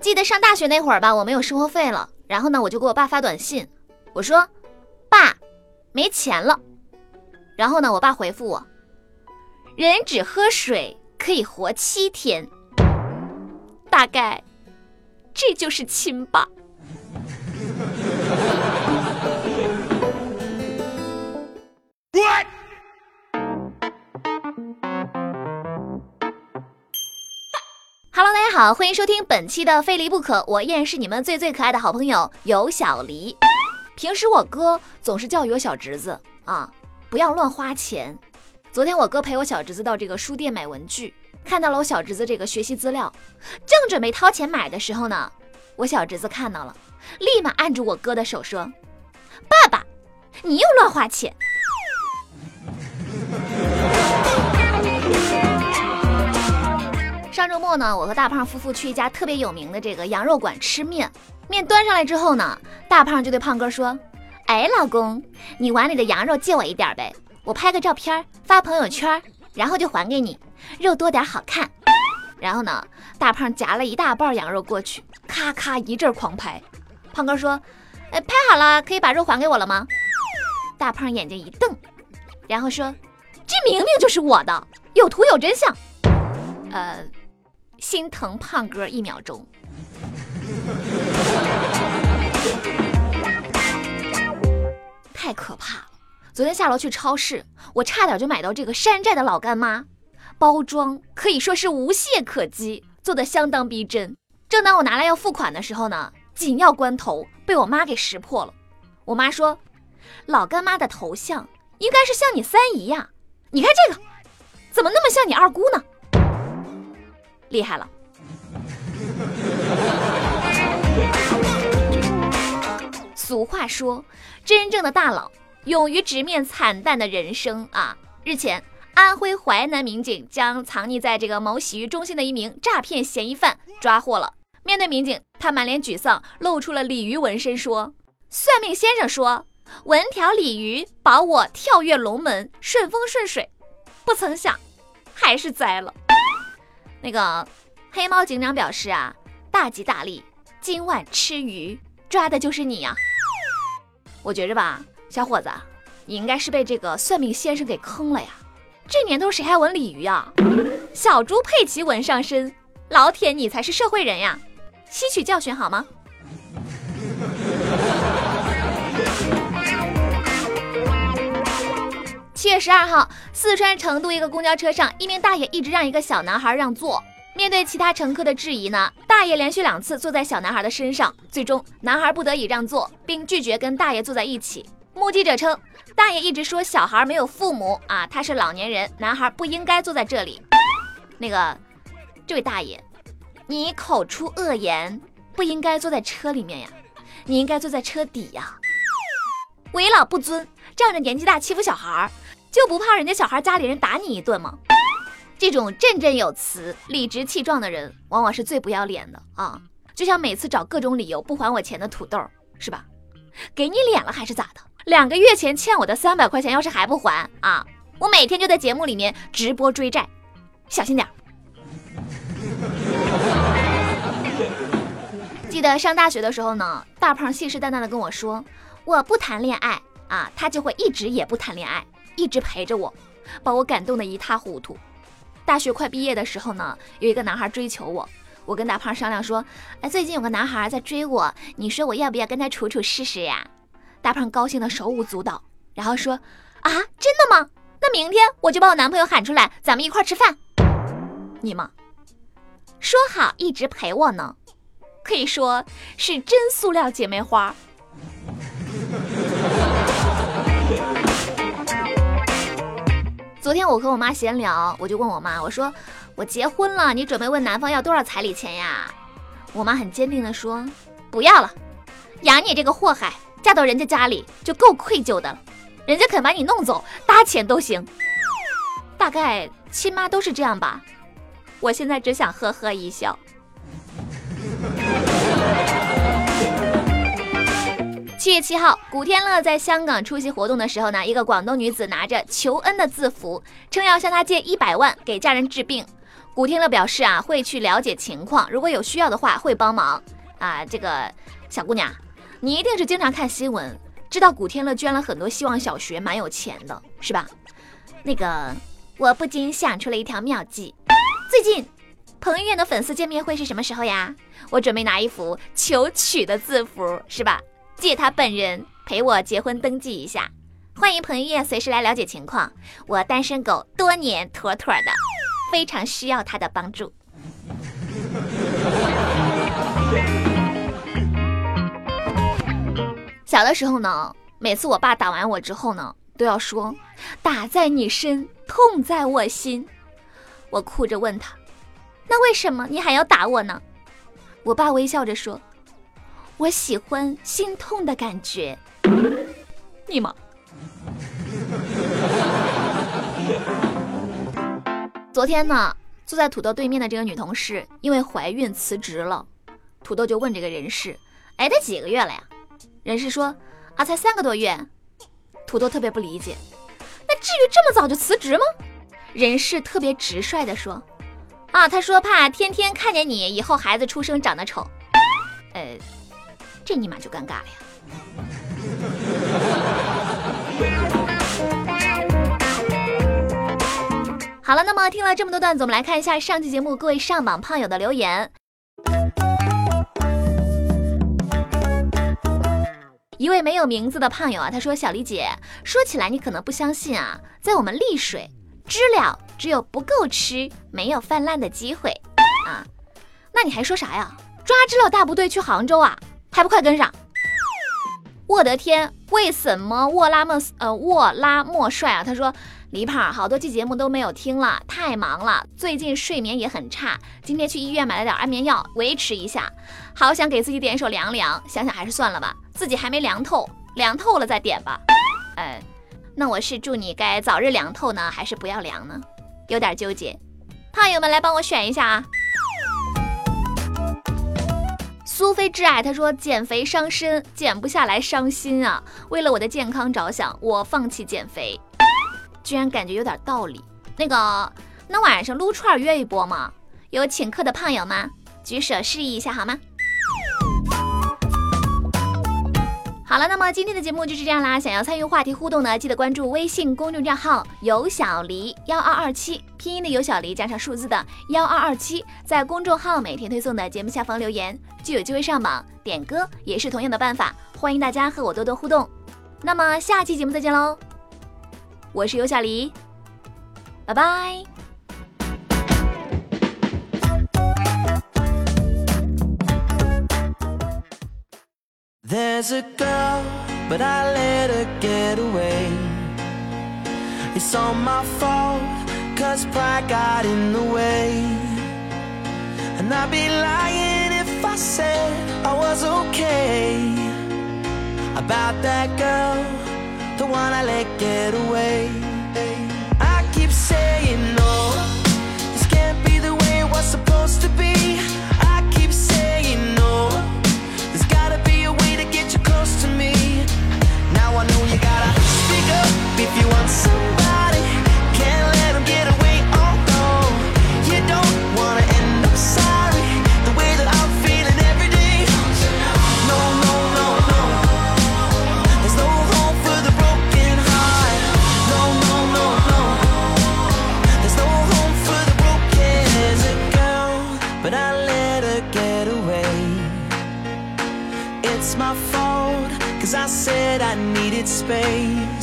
记得上大学那会儿吧，我没有生活费了，然后呢，我就给我爸发短信，我说：“爸，没钱了。”然后呢，我爸回复我：“人只喝水可以活七天，大概这就是亲爸。”好，欢迎收听本期的《非离不可》，我依然是你们最最可爱的好朋友有小黎。平时我哥总是教育我小侄子啊，不要乱花钱。昨天我哥陪我小侄子到这个书店买文具，看到了我小侄子这个学习资料，正准备掏钱买的时候呢，我小侄子看到了，立马按住我哥的手说：“爸爸，你又乱花钱。”上周末呢，我和大胖夫妇去一家特别有名的这个羊肉馆吃面。面端上来之后呢，大胖就对胖哥说：“哎，老公，你碗里的羊肉借我一点呗，我拍个照片发朋友圈，然后就还给你，肉多点好看。”然后呢，大胖夹了一大半羊肉过去，咔咔一阵狂拍。胖哥说：“哎，拍好了，可以把肉还给我了吗？”大胖眼睛一瞪，然后说：“这明明就是我的，有图有真相。”呃。心疼胖哥一秒钟，太可怕了！昨天下楼去超市，我差点就买到这个山寨的老干妈，包装可以说是无懈可击，做的相当逼真。正当我拿来要付款的时候呢，紧要关头被我妈给识破了。我妈说：“老干妈的头像应该是像你三姨呀，你看这个，怎么那么像你二姑呢？”厉害了！俗话说，真正的大佬勇于直面惨淡的人生啊！日前，安徽淮南民警将藏匿在这个某洗浴中心的一名诈骗嫌疑犯抓获了。面对民警，他满脸沮丧，露出了鲤鱼纹身，说：“算命先生说，纹条鲤鱼保我跳跃龙门，顺风顺水。不曾想，还是栽了。”那个黑猫警长表示啊，大吉大利，今晚吃鱼，抓的就是你呀！我觉着吧，小伙子，你应该是被这个算命先生给坑了呀。这年头谁还纹鲤鱼啊？小猪佩奇纹上身，老铁你才是社会人呀！吸取教训好吗？七月十二号，四川成都一个公交车上，一名大爷一直让一个小男孩让座。面对其他乘客的质疑呢，大爷连续两次坐在小男孩的身上，最终男孩不得已让座，并拒绝跟大爷坐在一起。目击者称，大爷一直说小孩没有父母啊，他是老年人，男孩不应该坐在这里。那个，这位大爷，你口出恶言，不应该坐在车里面呀，你应该坐在车底呀。为老不尊，仗着年纪大欺负小孩。就不怕人家小孩家里人打你一顿吗？这种振振有词、理直气壮的人，往往是最不要脸的啊！就像每次找各种理由不还我钱的土豆，是吧？给你脸了还是咋的？两个月前欠我的三百块钱，要是还不还啊，我每天就在节目里面直播追债，小心点。记得上大学的时候呢，大胖信誓旦旦的跟我说，我不谈恋爱啊，他就会一直也不谈恋爱。一直陪着我，把我感动得一塌糊涂。大学快毕业的时候呢，有一个男孩追求我，我跟大胖商量说：“哎，最近有个男孩在追我，你说我要不要跟他处处试试呀？”大胖高兴的手舞足蹈，然后说：“啊，真的吗？那明天我就把我男朋友喊出来，咱们一块吃饭。”你吗，说好一直陪我呢，可以说是真塑料姐妹花。昨天我和我妈闲聊，我就问我妈，我说我结婚了，你准备问男方要多少彩礼钱呀？我妈很坚定的说，不要了，养你这个祸害，嫁到人家家里就够愧疚的了，人家肯把你弄走，搭钱都行。大概亲妈都是这样吧，我现在只想呵呵一笑。七月七号，古天乐在香港出席活动的时候呢，一个广东女子拿着求恩的字符，称要向他借一百万给家人治病。古天乐表示啊，会去了解情况，如果有需要的话会帮忙。啊，这个小姑娘，你一定是经常看新闻，知道古天乐捐了很多希望小学，蛮有钱的，是吧？那个，我不禁想出了一条妙计。最近，彭于晏的粉丝见面会是什么时候呀？我准备拿一幅求娶的字符，是吧？借他本人陪我结婚登记一下。欢迎彭于晏随时来了解情况。我单身狗多年，妥妥的，非常需要他的帮助。小的时候呢，每次我爸打完我之后呢，都要说“打在你身，痛在我心”。我哭着问他：“那为什么你还要打我呢？”我爸微笑着说：“我喜欢心痛的感觉。”你妈！昨天呢，坐在土豆对面的这个女同事因为怀孕辞职了，土豆就问这个人事：“哎，她几个月了呀？”人事说啊，才三个多月。土豆特别不理解，那至于这么早就辞职吗？人事特别直率的说，啊，他说怕天天看见你以后孩子出生长得丑。呃，这尼玛就尴尬了呀。好了，那么听了这么多段子，我们来看一下上期节目各位上榜胖友的留言。一位没有名字的胖友啊，他说：“小李姐，说起来你可能不相信啊，在我们丽水，知了只有不够吃，没有泛滥的机会啊。那你还说啥呀？抓知了大部队去杭州啊，还不快跟上？我的天，为什么沃拉莫呃沃拉莫帅啊？他说。”李胖，好多期节目都没有听了，太忙了，最近睡眠也很差。今天去医院买了点安眠药，维持一下。好想给自己点一首凉凉，想想还是算了吧，自己还没凉透，凉透了再点吧。呃，那我是祝你该早日凉透呢，还是不要凉呢？有点纠结。胖友们来帮我选一下啊。苏菲挚爱他说减肥伤身，减不下来伤心啊。为了我的健康着想，我放弃减肥。居然感觉有点道理。那个，那晚上撸串约一波吗？有请客的胖友吗？举手示意一下好吗？好了，那么今天的节目就是这样啦。想要参与话题互动呢，记得关注微信公众账号“有小黎幺二二七”，拼音的有小黎加上数字的幺二二七，在公众号每天推送的节目下方留言，就有机会上榜。点歌也是同样的办法，欢迎大家和我多多互动。那么下期节目再见喽！我是有小黎，拜拜。There's a girl, but I let her get away. It's all my fault, cause pride got in the way. And I'd be lying if I said I was okay about that girl the one I let get away. I keep saying no, space.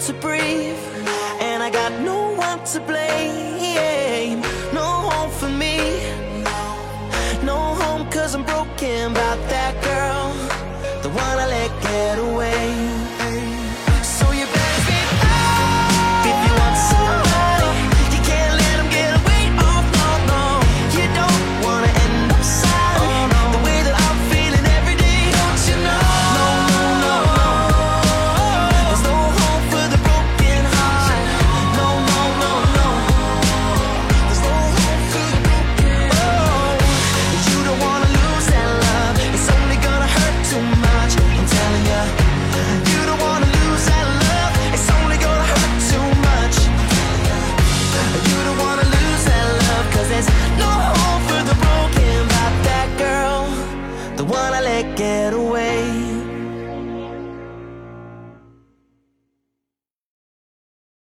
to breathe, and I got no one to blame.